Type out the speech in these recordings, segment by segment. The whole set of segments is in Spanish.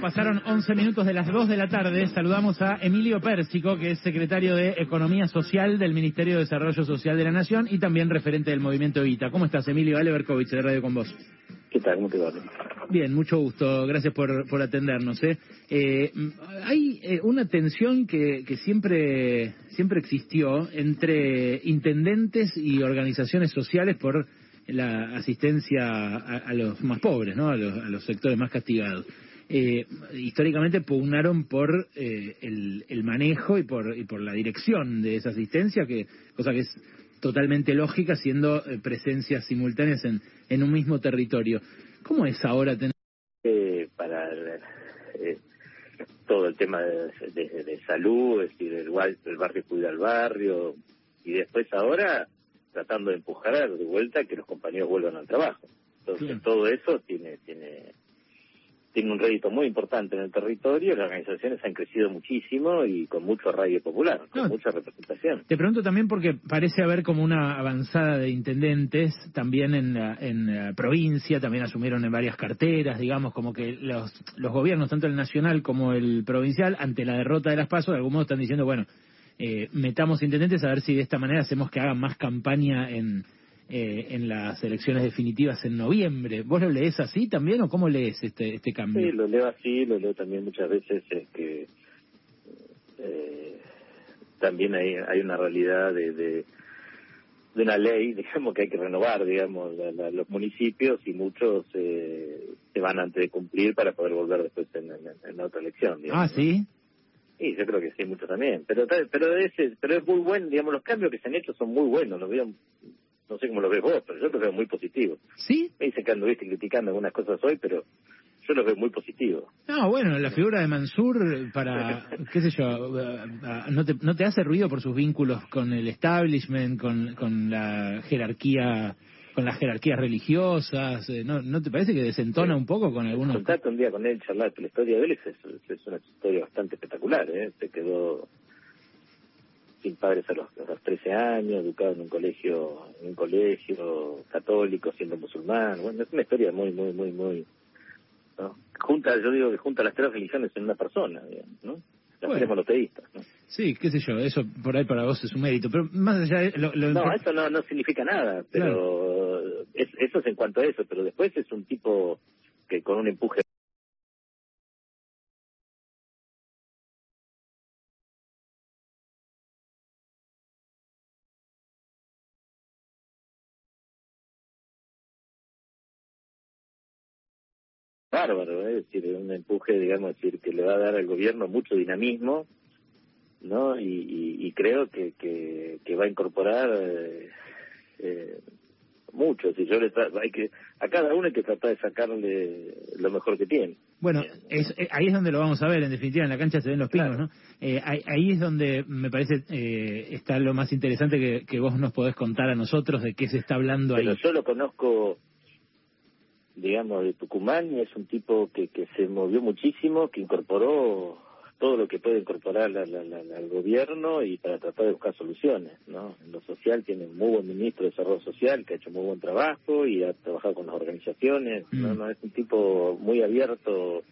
pasaron 11 minutos de las 2 de la tarde. Saludamos a Emilio Pérsico, que es secretario de Economía Social del Ministerio de Desarrollo Social de la Nación y también referente del movimiento Evita. ¿Cómo estás, Emilio? Ale Berkovich, de Radio con vos. ¿Qué tal? ¿Cómo te va? Bien, mucho gusto. Gracias por, por atendernos. ¿eh? Eh, hay eh, una tensión que, que siempre, siempre existió entre intendentes y organizaciones sociales por la asistencia a, los más pobres, ¿no? a, los, sectores más castigados. Eh, históricamente pugnaron por eh, el, manejo y por, y por la dirección de esa asistencia, que cosa que es totalmente lógica, siendo eh, presencias simultáneas en, en un mismo territorio. ¿Cómo es ahora tener... para todo el tema de, salud, es decir, el, el barrio cuida al barrio, y después ahora tratando de empujar de vuelta que los compañeros vuelvan al trabajo. Entonces todo eso tiene tiene tiene un rédito muy importante en el territorio, las organizaciones han crecido muchísimo y con mucho radio popular, con mucha representación. Te pregunto también porque parece haber como una avanzada de intendentes también en la, en la provincia, también asumieron en varias carteras, digamos, como que los, los gobiernos, tanto el nacional como el provincial, ante la derrota de las pasos, de algún modo están diciendo, bueno, eh, metamos intendentes a ver si de esta manera hacemos que hagan más campaña en, eh, en las elecciones definitivas en noviembre. ¿Vos lo lees así también o cómo lees este, este cambio? Sí, lo leo así, lo leo también muchas veces es que eh, también hay, hay una realidad de, de, una ley, digamos, que hay que renovar, digamos, los municipios y muchos eh, se van antes de cumplir para poder volver después en, en, otra elección. ah, sí. Sí, yo creo que sí, mucho también. Pero pero ese, pero es muy bueno, digamos, los cambios que se han hecho son muy buenos. Los veo, no sé cómo lo ves vos, pero yo los veo muy positivos. ¿Sí? Me dicen que anduviste criticando algunas cosas hoy, pero yo los veo muy positivos. No, bueno, la figura de Mansur para, qué sé yo, ¿no te, no te hace ruido por sus vínculos con el establishment, con, con la jerarquía con las jerarquías religiosas, eh, ¿no, ¿no te parece que desentona un poco con algunos? Contacto un día con él, charlar, la historia de él es, una historia bastante espectacular, ¿eh? Se quedó sin padres a los, a 13 años, educado en un colegio, en un colegio católico, siendo musulmán, bueno, es una historia muy, muy, muy, muy, ¿no? Junta, yo digo que junta las tres religiones en una persona, ¿no? Las tres monoteístas, ¿no? Sí, qué sé yo, eso por ahí para vos es un mérito, pero más allá de... Lo, No, eso no, no significa nada, pero eso es en cuanto a eso, pero después es un tipo que con un empuje... bárbaro, ¿eh? es decir, un empuje, digamos, decir, que le va a dar al gobierno mucho dinamismo ¿no? Y, y, creo que, que, va a incorporar eh, eh, mucho. Si yo le hay que a cada uno hay que tratar de sacarle lo mejor que tiene. Bueno, es, eh, ahí es donde lo vamos a ver, en definitiva, en la cancha se ven los pinos, ¿no? Eh, ahí, es donde me parece eh, está lo más interesante que, que, vos nos podés contar a nosotros de qué se está hablando Pero yo lo conozco, digamos, de Tucumán y es un tipo que, que se movió muchísimo, que incorporó todo lo que puede incorporar al gobierno y para tratar de buscar soluciones, ¿no? En lo social tiene un muy buen ministro de Desarrollo Social que ha hecho muy buen trabajo y ha trabajado con las organizaciones, ¿no? Mm. no es un tipo muy abierto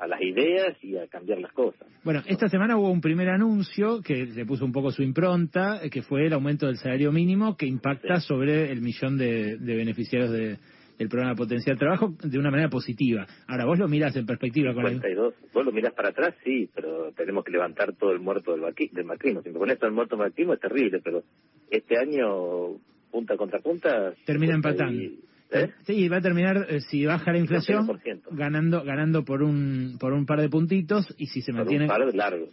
a las ideas y a cambiar las cosas. Bueno, esta semana hubo un primer anuncio que le puso un poco su impronta, que fue el aumento del salario mínimo que impacta sobre el millón de beneficiarios de, el programa Potencial Trabajo de una manera positiva. Ahora, vos lo mirás en perspectiva con 52. Vos lo mirás para atrás, sí, pero tenemos que levantar todo el muerto del, del macrismo. Si me pones todo el muerto del macrismo es terrible, pero este año, punta contra punta... Termina empatando. ¿eh? Sí, va a terminar, eh, si baja la inflación, ganando ganando por un por un par de puntitos y si se mantiene... Por un par largos.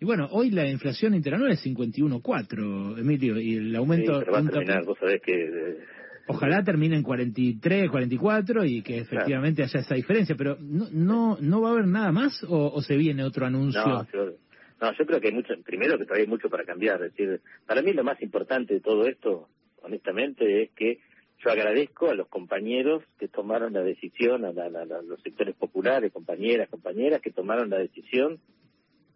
Y bueno, hoy la inflación interanual es 51,4, Emilio, y el aumento... Sí, pero va a terminar, vos sabés que... Ojalá termine en 43, 44 y que efectivamente haya esa diferencia, pero no no no va a haber nada más o, se viene otro anuncio. No, yo, no, yo creo que hay mucho, primero que todavía hay mucho para cambiar, es decir, para mí lo más importante de todo esto, honestamente, es que yo agradezco a los compañeros que tomaron la decisión, a, a los sectores populares, compañeras, compañeras que tomaron la decisión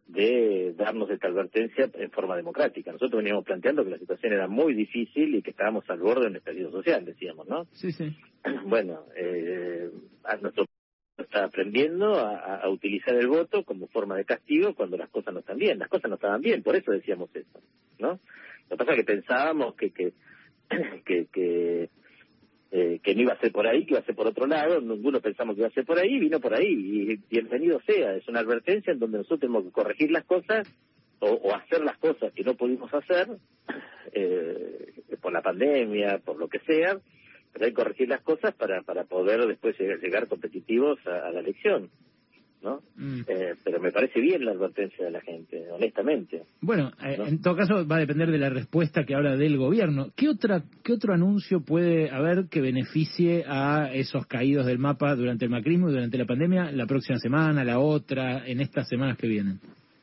de darnos esta advertencia en forma democrática. Nosotros veníamos planteando que la situación era muy difícil y que estábamos al borde de un estallido social, decíamos, ¿no? Sí, sí. Bueno, eh, a nuestro está aprendiendo a, utilizar el voto como forma de castigo cuando las cosas no están bien. Las cosas no estaban bien, por eso decíamos eso, ¿no? Lo que pasa es que pensábamos que que que, que, eh, que no iba a ser por ahí, que iba a ser por otro lado, ninguno pensamos que iba a ser por ahí, vino por ahí, y bienvenido sea, es una advertencia en donde nosotros tenemos que corregir las cosas o, o hacer las cosas que no pudimos hacer eh, por la pandemia, por lo que sea, pero hay que corregir las cosas para, para poder después llegar, competitivos a, la elección. ¿No? Mm. Eh, pero me parece bien la advertencia de la gente, honestamente. Bueno, eh, en todo caso va a depender de la respuesta que habla del gobierno. ¿Qué otra qué otro anuncio puede haber que beneficie a esos caídos del mapa durante el macrismo y durante la pandemia la próxima semana, la otra, en estas semanas que vienen?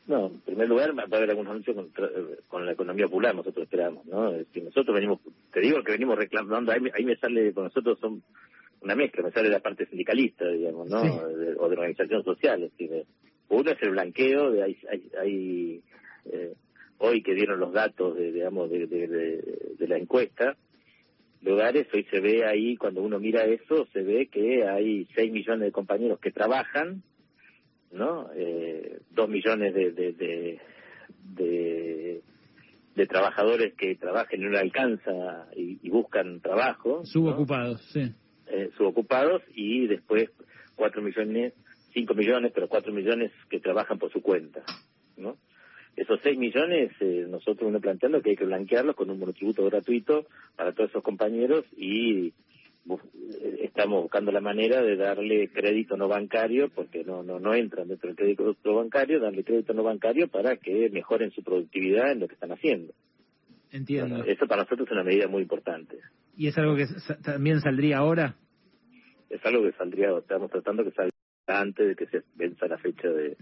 No, en primer lugar va a haber algún anuncio con, la economía popular, nosotros esperamos, ¿no? Si nosotros venimos, te digo que venimos reclamando, ahí, me sale, con nosotros son una mezcla, me sale la parte sindicalista, digamos, ¿no? o de organización social, uno es el blanqueo, de hay, eh, hoy que dieron los datos, de, digamos, de, de, la encuesta, lugares, hoy se ve ahí, cuando uno mira eso, se ve que hay 6 millones de compañeros que trabajan, ¿no? Eh, dos millones de, de, de, de, trabajadores que trabajan y no le alcanza y, buscan trabajo. Subocupados, sí. Eh, subocupados y después cuatro millones, cinco millones, pero cuatro millones que trabajan por su cuenta, ¿no? Esos seis millones, eh, nosotros uno planteando que hay que blanquearlos con un monotributo gratuito para todos esos compañeros y estamos buscando la manera de darle crédito no bancario, porque no no no entran dentro del crédito no bancario, darle crédito no bancario para que mejoren su productividad en lo que están haciendo. Entiendo. eso para nosotros es una medida muy importante. ¿Y es algo que también saldría ahora? Es algo que saldría, estamos tratando que salga antes de que se venza la fecha de,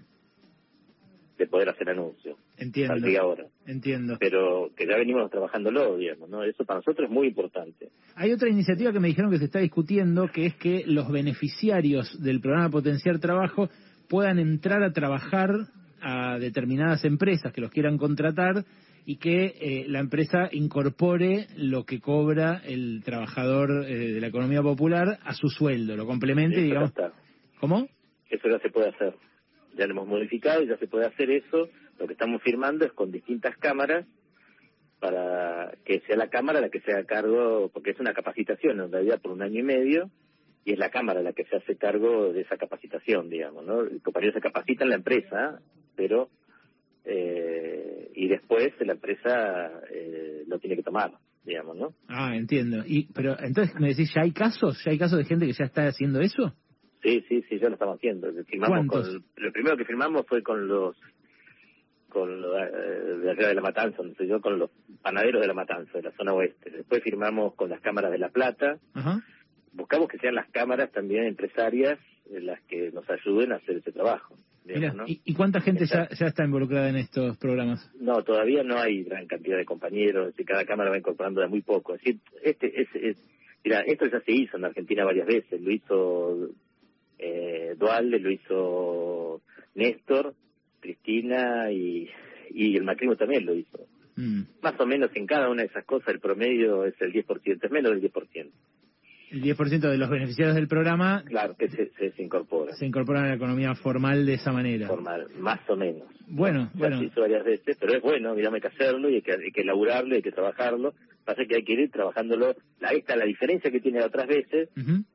de poder hacer anuncio. Entiendo. ahora. Entiendo. Pero que ya venimos trabajándolo, digamos, ¿no? Eso para nosotros es muy importante. Hay otra iniciativa que me dijeron que se está discutiendo, que es que los beneficiarios del programa Potenciar Trabajo puedan entrar a trabajar a determinadas empresas que los quieran contratar y que eh, la empresa incorpore lo que cobra el trabajador eh, de la economía popular a su sueldo, lo complemente, digamos. ¿Cómo? Eso ya se puede hacer ya lo hemos modificado y ya se puede hacer eso. Lo que estamos firmando es con distintas cámaras para que sea la cámara la que se haga cargo, porque es una capacitación en realidad por un año y medio, y es la cámara la que se hace cargo de esa capacitación, digamos, ¿no? El compañero se capacita en la empresa, pero eh, y después la empresa eh, lo tiene que tomar, digamos, ¿no? Ah, entiendo. Y pero entonces me decís, ¿ya hay casos? ¿Ya hay casos de gente que ya está haciendo eso? Sí, sí, sí, ya lo estamos haciendo. Firmamos con, lo primero que firmamos fue con los con lo, eh, de de la Matanza, donde yo con los panaderos de la Matanza, de la zona oeste. Después firmamos con las cámaras de La Plata. Buscamos que sean las cámaras también empresarias las que nos ayuden a hacer ese trabajo. ¿Y, cuánta gente ya, ya está involucrada en estos programas? No, todavía no hay gran cantidad de compañeros, y cada cámara va incorporando de muy poco. Es decir, este, es, es, mira, esto ya se hizo en Argentina varias veces, lo hizo eh, Dualde, lo hizo Néstor, Cristina y, y el Macrimo también lo hizo. Mm. Más o menos en cada una de esas cosas el promedio es el 10%, es menos del 10%. El 10% de los beneficiarios del programa. Claro, que se, se, incorpora. Se incorpora a la economía formal de esa manera. Formal, más o menos. Bueno, bueno. Se hizo varias veces, pero es bueno, digamos, hay que hacerlo y hay que, hay que elaborarlo, hay que trabajarlo Pasa que hay que ir trabajándolo. La, esta la diferencia que tiene otras veces,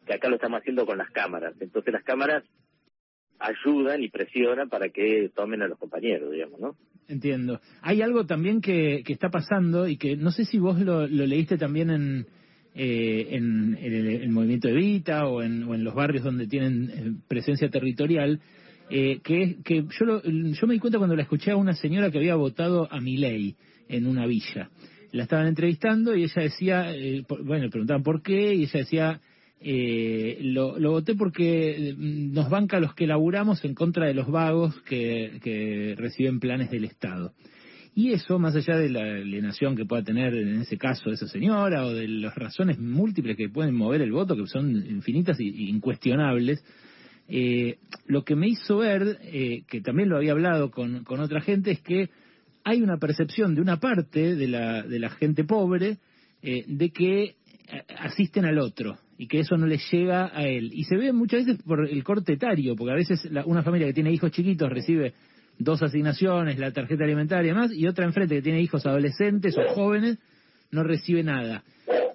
que acá lo estamos haciendo con las cámaras. Entonces las cámaras ayudan y presionan para que tomen a los compañeros, digamos, ¿no? Entiendo. Hay algo también que, que está pasando y que no sé si vos lo, leíste también en, eh, en, el, movimiento Evita o en, o en los barrios donde tienen eh, presencia territorial, eh, que, que yo, yo me di cuenta cuando la escuché a una señora que había votado a mi ley en una villa la estaban entrevistando y ella decía, eh, bueno, le preguntaban por qué, y ella decía, eh, lo, lo, voté porque mm, nos banca los que laburamos en contra de los vagos que, que reciben planes del Estado. Y eso, más allá de la alienación que pueda tener en ese caso esa señora o de las razones múltiples que pueden mover el voto, que son infinitas e incuestionables, eh, lo que me hizo ver, eh, que también lo había hablado con, con otra gente, es que hay una percepción de una parte de la, de la gente pobre eh, de que eh, asisten al otro y que eso no le llega a él. Y se ve muchas veces por el corte etario, porque a veces una familia que tiene hijos chiquitos recibe dos asignaciones, la tarjeta alimentaria y más, y otra enfrente que tiene hijos adolescentes o jóvenes no recibe nada.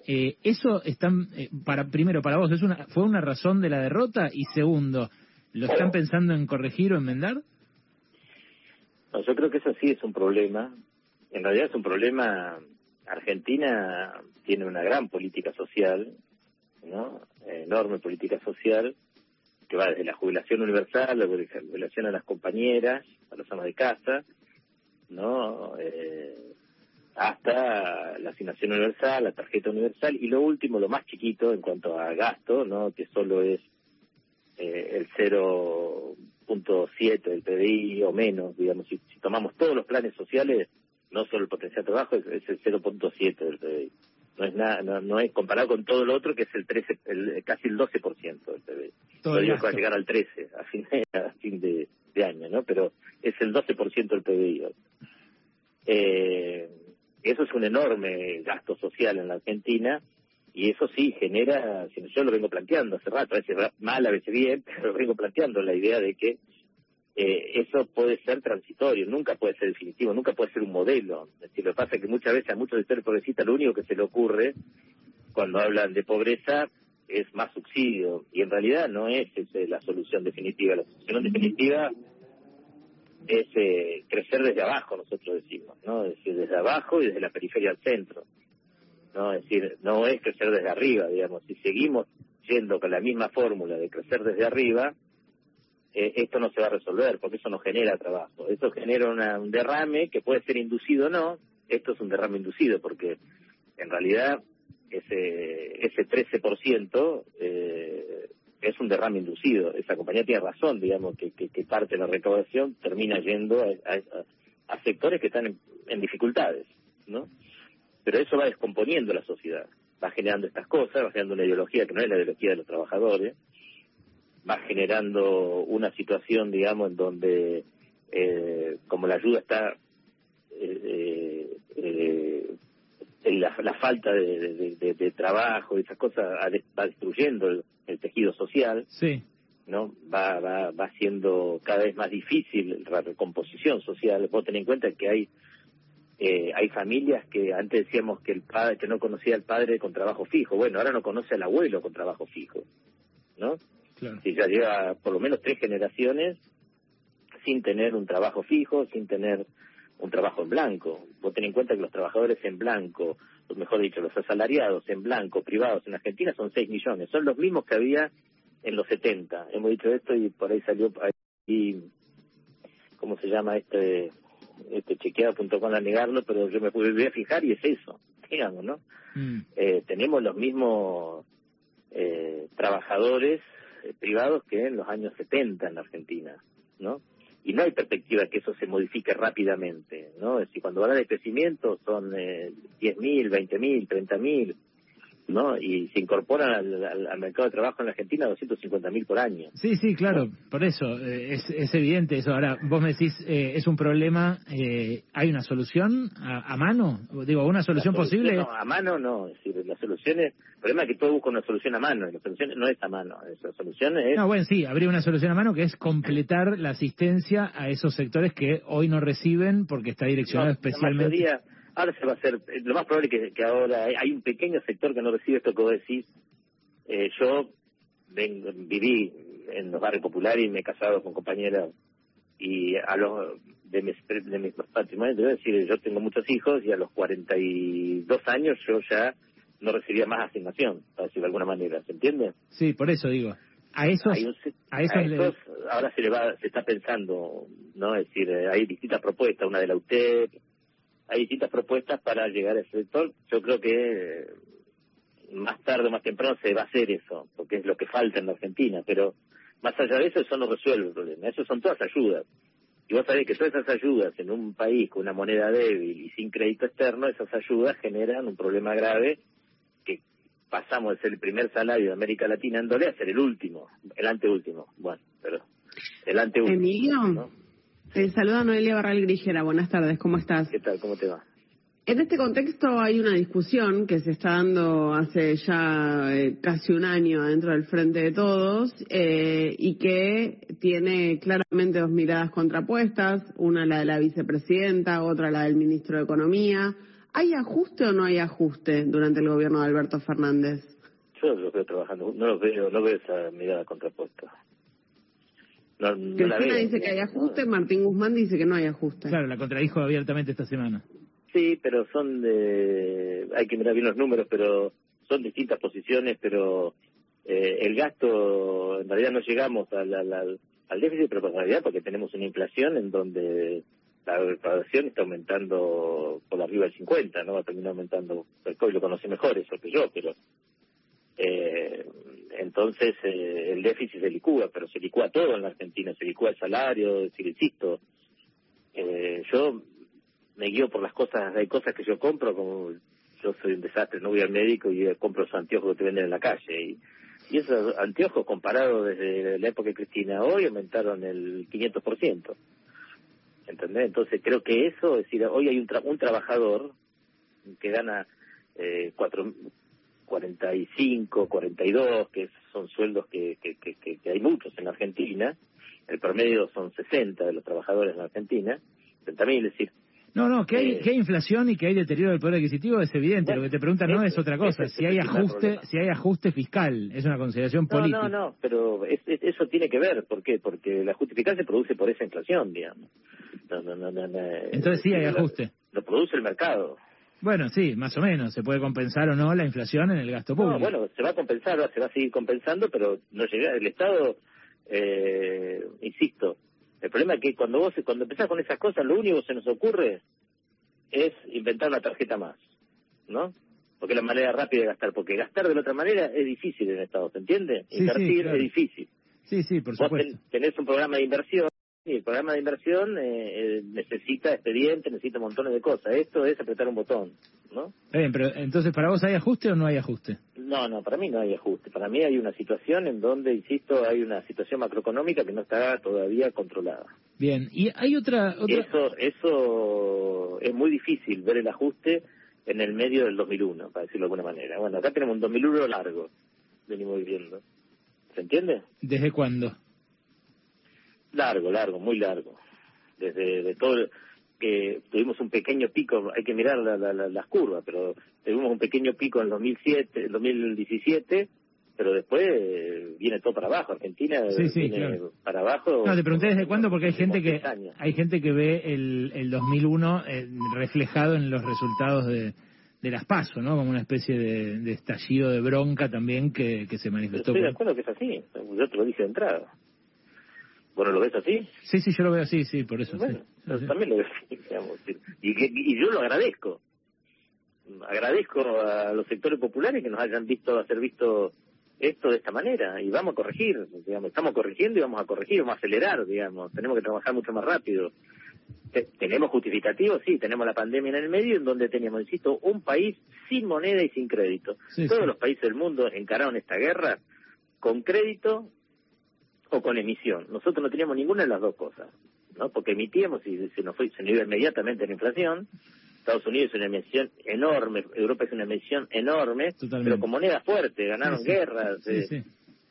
Eh, eso están, eh, para primero, para vos, es una, ¿fue una razón de la derrota? Y segundo, ¿lo están pensando en corregir o enmendar? No, yo creo que eso sí es un problema. En realidad es un problema. Argentina tiene una gran política social, ¿no? Enorme política social que va desde la jubilación universal, la jubilación a las compañeras, a los amas de casa, ¿no? Eh, hasta la asignación universal, la tarjeta universal y lo último, lo más chiquito en cuanto a gasto, ¿no? Que solo es eh, el 0.7 del PDI o menos, digamos, si, tomamos todos los planes sociales, no solo el potencial de trabajo, es, el 0.7 del PDI. No es nada, no, es comparado con todo lo otro que es el 13, el, casi el 12% del PDI. Todo digo va a llegar al 13 a fin de, a fin de, año, ¿no? Pero es el 12% del PDI. Eh, eso es un enorme gasto social en la Argentina y eso sí genera, yo lo vengo planteando hace rato, a veces mal, a veces bien, pero vengo planteando la idea de que eh, eso puede ser transitorio, nunca puede ser definitivo, nunca puede ser un modelo. Es decir, lo que pasa es que muchas veces a muchos sectores progresistas lo único que se le ocurre cuando hablan de pobreza es más subsidio y en realidad no es la solución definitiva. La solución definitiva es eh, crecer desde abajo, nosotros decimos, ¿no? Es decir, desde abajo y desde la periferia al centro. ¿no? Es decir, no es crecer desde arriba, digamos. Si seguimos yendo con la misma fórmula de crecer desde arriba, eh, esto no se va a resolver, porque eso no genera trabajo. Esto genera un derrame que puede ser inducido o no. Esto es un derrame inducido, porque en realidad ese, ese 13% eh, es un derrame inducido. Esa compañía tiene razón, digamos, que, que, parte de la recaudación termina yendo a, sectores que están en, dificultades, ¿no? Pero eso va descomponiendo la sociedad, va generando estas cosas, va generando una ideología que no es la ideología de los trabajadores, va generando una situación, digamos, en donde, eh, como la ayuda está eh, eh, la, falta de, trabajo y esas cosas va destruyendo el, tejido social, sí. ¿no? Va, va, va siendo cada vez más difícil la recomposición social. Vos tenés en cuenta que hay eh, hay familias que antes decíamos que el padre que no conocía al padre con trabajo fijo, bueno, ahora no conoce al abuelo con trabajo fijo, ¿no? Claro. Si ya lleva por lo menos tres generaciones sin tener un trabajo fijo, sin tener un trabajo en blanco. Vos ten en cuenta que los trabajadores en blanco, o mejor dicho, los asalariados en blanco, privados en Argentina son 6 millones. Son los mismos que había en los 70. Hemos dicho esto y por ahí salió, ahí, ¿cómo se llama este? este chequeado.com a negarlo, pero yo me voy a fijar y es eso, digamos, ¿no? Mm. Eh, tenemos los mismos eh, trabajadores privados que en los años 70 en Argentina, ¿no? y no hay perspectiva que eso se modifique rápidamente, ¿no? Es decir, cuando habla de crecimiento son eh, 10.000, 20.000, 30.000, ¿no? Y se incorporan al, mercado de trabajo en la Argentina 250.000 por año. Sí, sí, claro, por eso, eh, es, es, evidente eso. Ahora, vos me decís, eh, es un problema, eh, ¿hay una solución a, mano? Digo, ¿una solución, posible? No, a mano no, es decir, la solución es, el problema es que todo busca una solución a mano, y la solución no es a mano, la solución es... No, bueno, sí, habría una solución a mano que es completar la asistencia a esos sectores que hoy no reciben porque está direccionado especialmente... Ahora se va a hacer, lo más probable que, que ahora hay un pequeño sector que no recibe esto que vos decís. Eh, yo viví en los barrios populares y me he casado con compañeras y a los de mis, de mis patrimonios, debo decir, yo tengo muchos hijos y a los 42 años yo ya no recibía más asignación, para decirlo de alguna manera, ¿se entiende? Sí, por eso digo. A esos, a, esos, ahora se le va, se está pensando, ¿no? Es decir, eh, hay distintas propuestas, una de la UTEP, hay distintas propuestas para llegar a ese sector. Yo creo que más tarde o más temprano se va a hacer eso, porque es lo que falta en la Argentina, pero más allá de eso, eso no resuelve el problema. Eso son todas ayudas. Y vos sabés que todas esas ayudas en un país con una moneda débil y sin crédito externo, esas ayudas generan un problema grave que pasamos de ser el primer salario de América Latina en dólares a ser el último, el anteúltimo. Bueno, pero el anteúltimo. Emilio. ¿no? Eh, saluda Noelia Barral Grigera. Buenas tardes, ¿cómo estás? ¿Qué tal? ¿Cómo te va? En este contexto hay una discusión que se está dando hace ya eh, casi un año dentro del Frente de Todos eh, y que tiene claramente dos miradas contrapuestas, una la de la vicepresidenta, otra la del ministro de Economía. ¿Hay ajuste o no hay ajuste durante el gobierno de Alberto Fernández? Yo los veo trabajando, no los veo, no veo esa mirada contrapuesta. No, Cristina dice que hay ajuste, Martín Guzmán dice que no hay ajuste. Claro, la contradijo abiertamente esta semana. Sí, pero son de... Hay que mirar bien los números, pero son distintas posiciones, pero eh, el gasto, en realidad no llegamos al, al, al déficit de realidad porque tenemos una inflación en donde la recaudación está aumentando por arriba del 50, ¿no? Va a terminar aumentando, el COVID lo conoce mejor eso que yo, pero... Eh, entonces eh, el déficit se licúa, pero se licúa todo en la Argentina, se licúa el salario, es decir, insisto, eh, yo me guío por las cosas, hay cosas que yo compro, como yo soy un desastre, no voy al médico y compro esos anteojos que te venden en la calle. Y, y esos anteojos comparados desde la época de Cristina hoy aumentaron el 500%. ¿Entendés? Entonces creo que eso, es decir, hoy hay un, un trabajador que gana eh, cuatro, 45, 42, que son sueldos que, que, que, que hay muchos en Argentina, el promedio son 60 de los trabajadores en Argentina, 30.000, es decir, no, no, que hay, eh, que hay inflación y que hay deterioro del poder adquisitivo es evidente. Lo que te preguntan no es otra cosa. Si hay ajuste, si hay ajuste fiscal, es una consideración política. No, no, no, pero eso tiene que ver. ¿Por qué? Porque la justificación se produce por esa inflación, digamos. No, no, no, Entonces sí hay ajuste. Lo, produce el mercado. Bueno, sí, más o menos. Se puede compensar o no la inflación en el gasto público. No, bueno, se va a compensar, se va a seguir compensando, pero no llega. El Estado, eh, insisto, el problema es que cuando vos cuando empezás con esas cosas, lo único que se nos ocurre es inventar una tarjeta más, ¿no? Porque es la manera rápida de gastar, porque gastar de la otra manera es difícil en Estado, ¿se entiende? Invertir es difícil. Sí, sí, por supuesto. Vos tenés un programa de inversión y el programa de inversión eh, eh, necesita expediente, necesita montones de cosas. Esto es apretar un botón, ¿no? Está bien, pero entonces, ¿para vos hay ajuste o no hay ajuste? No, no, para mí no hay ajuste. Para mí hay una situación en donde, insisto, hay una situación macroeconómica que no está todavía controlada. Bien, y hay otra... otra... Eso, eso es muy difícil ver el ajuste en el medio del 2001, para decirlo de alguna manera. Bueno, acá tenemos un 2001 largo, venimos viviendo. ¿Se entiende? ¿Desde cuándo? Largo, largo, muy largo. Desde de todo que tuvimos un pequeño pico, hay que mirar las curvas, pero tuvimos un pequeño pico en el 2007, el 2017, pero después eh, viene todo para abajo. Argentina viene para abajo. No, te pregunté desde cuándo porque hay gente que hay gente que ve el, el 2001 eh, reflejado en los resultados de, de las PASO, ¿no? Como una especie de, estallido de bronca también que, que se manifestó. estoy de acuerdo que es así, yo te lo dije de entrada. Bueno, ¿lo ves así? Sí, sí, yo lo veo así, sí, por eso. Bueno, también lo veo así, digamos. Y, y yo lo agradezco. Agradezco a los sectores populares que nos hayan visto, hacer visto esto de esta manera y vamos a corregir, digamos, estamos corrigiendo y vamos a corregir, vamos a acelerar, digamos, tenemos que trabajar mucho más rápido. Tenemos justificativos, sí, tenemos la pandemia en el medio en donde teníamos, insisto, un país sin moneda y sin crédito. Todos los países del mundo encararon esta guerra con crédito o con emisión. Nosotros no teníamos ninguna de las dos cosas, ¿no? Porque emitíamos y se nos fue, se nos iba inmediatamente la inflación. Estados Unidos es una emisión enorme, Europa es una emisión enorme, pero con moneda fuerte, ganaron guerras. Eh,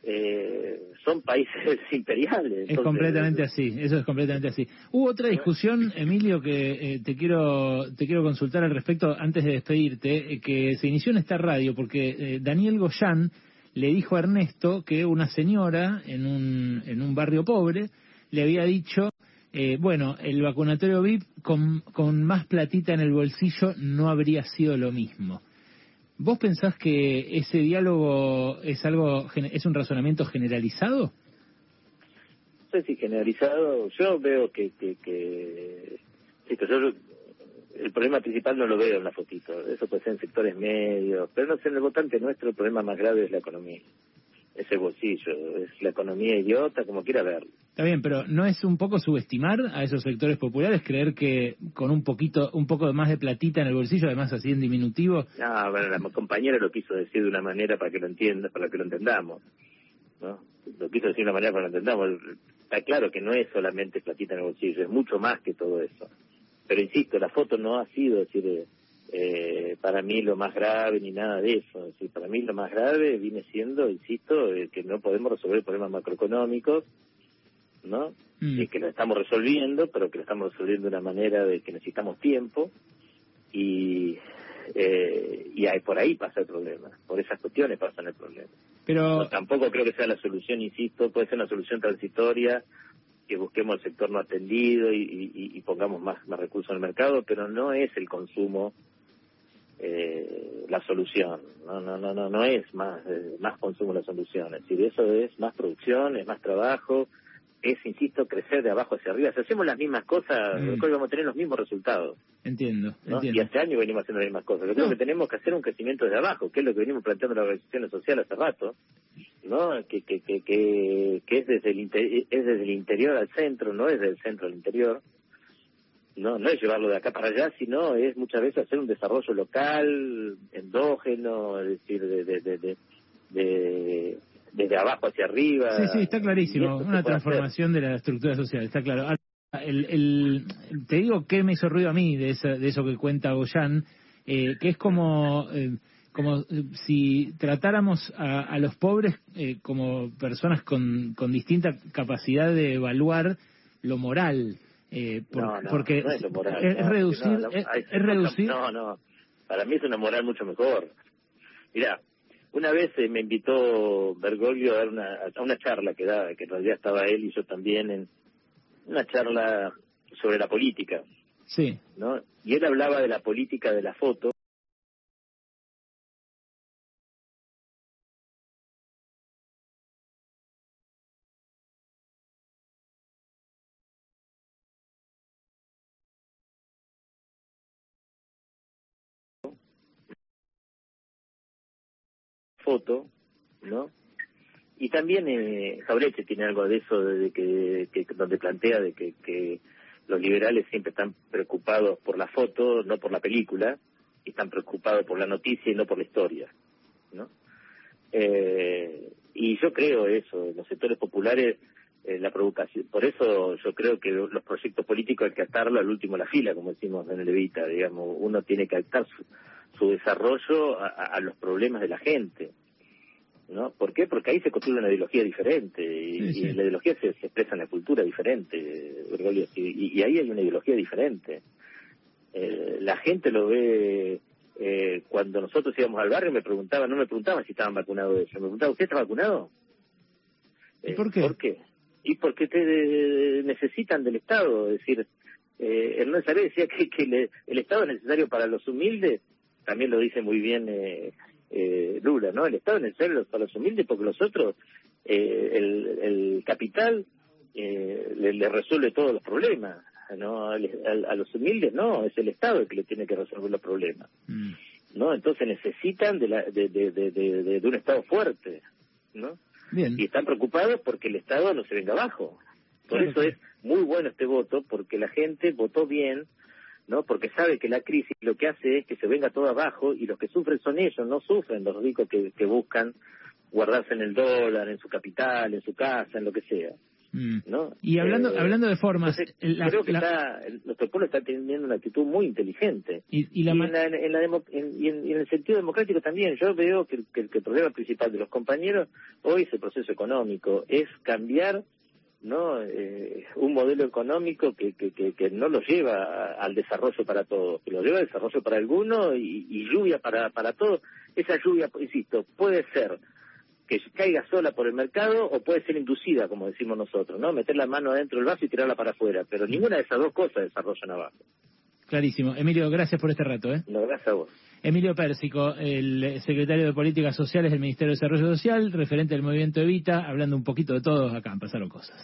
eh, son países imperiales. Es completamente así, eso es completamente así. Hubo otra discusión, Emilio, que eh, te quiero te quiero consultar al respecto antes de despedirte, que se inició en esta radio porque Daniel Goyán le dijo a Ernesto que una señora en un, en un barrio pobre le había dicho, eh, bueno, el vacunatorio VIP con, más platita en el bolsillo no habría sido lo mismo. ¿Vos pensás que ese diálogo es algo, es un razonamiento generalizado? No sé si generalizado, yo veo que, que, que, yo el problema principal no lo veo en la fotito, eso puede ser en sectores medios, pero no sé, en el votante nuestro el problema más grave es la economía, es el bolsillo, es la economía idiota, como quiera verlo. Está bien, pero ¿no es un poco subestimar a esos sectores populares, creer que con un poquito, un poco más de platita en el bolsillo, además así en diminutivo? No, bueno, la compañera lo quiso decir de una manera para que lo entienda, para que lo entendamos, ¿no? Lo quiso decir de una manera para que lo entendamos. Está claro que no es solamente platita en el bolsillo, es mucho más que todo eso. Pero insisto, la foto no ha sido decir, eh, para mí lo más grave ni nada de eso. Es para mí lo más grave viene siendo, insisto, eh, que no podemos resolver problemas macroeconómicos, ¿no? Mm. Y que lo estamos resolviendo, pero que lo estamos resolviendo de una manera de que necesitamos tiempo y eh, y ahí, por ahí pasa el problema, por esas cuestiones pasa el problema. Pero No, tampoco creo que sea la solución, insisto, puede ser una solución transitoria, que busquemos el sector no atendido y, y- y pongamos más, más recursos en el mercado, pero no es el consumo eh, la solución. No, no, no, no, no es más, eh, más consumo la solución. Es decir, eso es más producción, es más trabajo, es, insisto, crecer de abajo hacia arriba. Si hacemos las mismas cosas, Mm. hoy vamos a tener los mismos resultados. entiendo, ¿no? Y hace años venimos haciendo las mismas cosas. Yo creo No. que tenemos que hacer un crecimiento desde abajo, que es lo que venimos planteando en las organizaciones sociales hace rato, ¿no? Que, que, que, que, que es, desde el es desde el interior al centro, no es del centro al interior. No, no es llevarlo de acá para allá, sino es muchas veces hacer un desarrollo local, endógeno, es decir, de, de, de, de, de- desde abajo hacia arriba. Sí, sí, está clarísimo. Una hacer. transformación de la estructura social, está claro. Ahora, El, el, te digo que me hizo ruido a mí de, esa- de eso que cuenta Goyan, eh, que es como, eh, como eh, si tratáramos a, a los pobres eh, como personas con, con distinta capacidad de evaluar lo moral. por- no, no, porque no es lo moral, es, reducir, no, es reducir. No, no, para mí es una moral mucho mejor. Mira, una vez eh, me invitó Bergoglio a dar una, a una charla que da, que en realidad estaba él y yo también en una charla sobre la política, Sí, ¿no? Y él hablaba de la política de la foto. Foto, ¿no? Y también eh, Jaureche tiene algo de eso, de que, que donde plantea de que, que los liberales siempre están preocupados por la foto, no por la película, y están preocupados por la noticia y no por la historia, ¿no? Eh, y yo creo eso, en los sectores populares eh, la provocación, por eso yo creo que los proyectos políticos hay que atarlo al último de la fila, como decimos en el Evita, digamos, uno tiene que atar su, su desarrollo a, los problemas de la gente. ¿No? ¿Por qué? Porque ahí se construye una ideología diferente y, Sí, sí. y la ideología se, se expresa en la cultura diferente, y, y ahí hay una ideología diferente. Eh, la gente lo ve eh, cuando nosotros íbamos al barrio me preguntaban, no me preguntaban si estaban vacunados de eso, me preguntaban, ¿usted está vacunado? ¿Y Eh, por qué? ¿Por qué? Y porque te necesitan del Estado, es decir, eh, Hernán Saré decía que, que le- el Estado es necesario para los humildes, también lo dice muy bien eh, eh, Lula, ¿no? El Estado es necesario para los humildes porque los otros, eh, el, el capital eh, le, le resuelve todos los problemas, ¿no? Al- a los humildes no, es el Estado el que le tiene que resolver los problemas. Mm. ¿no? Entonces necesitan de, la, de, de, de, de- de- de un Estado fuerte, ¿no? bien. Y están preocupados porque el Estado no se venga abajo. Por Claro eso que- es muy bueno este voto, porque la gente votó bien, ¿no? Porque sabe que la crisis lo que hace es que se venga todo abajo y los que sufren son ellos, no sufren los ricos que, que buscan guardarse en el dólar, en su capital, en su casa, en lo que sea, Mm. ¿no? Y hablando Eh, hablando de formas, entonces, la- creo que la- está, nuestro pueblo está teniendo una actitud muy inteligente. y, y la Y ma- en, la- en la demo- en- y en- y en el sentido democrático también, yo veo que, que que el problema principal de los compañeros hoy es el proceso económico, es cambiar no eh, un modelo económico que, que, que, que no lo lleva al desarrollo para todos, que lo lleva al desarrollo para algunos y, y lluvia para, para todos. Esa lluvia, insisto, puede ser que caiga sola por el mercado o puede ser inducida, como decimos nosotros, ¿no? Meter la mano adentro del vaso y tirarla para afuera, pero ninguna de esas dos cosas desarrollan abajo. clarísimo. Emilio, gracias por este rato, ¿eh? No, gracias a vos. Emilio Pérsico, el secretario de Políticas Sociales del Ministerio de Desarrollo Social, referente del movimiento Evita, hablando un poquito de todo acá, en pasaron cosas.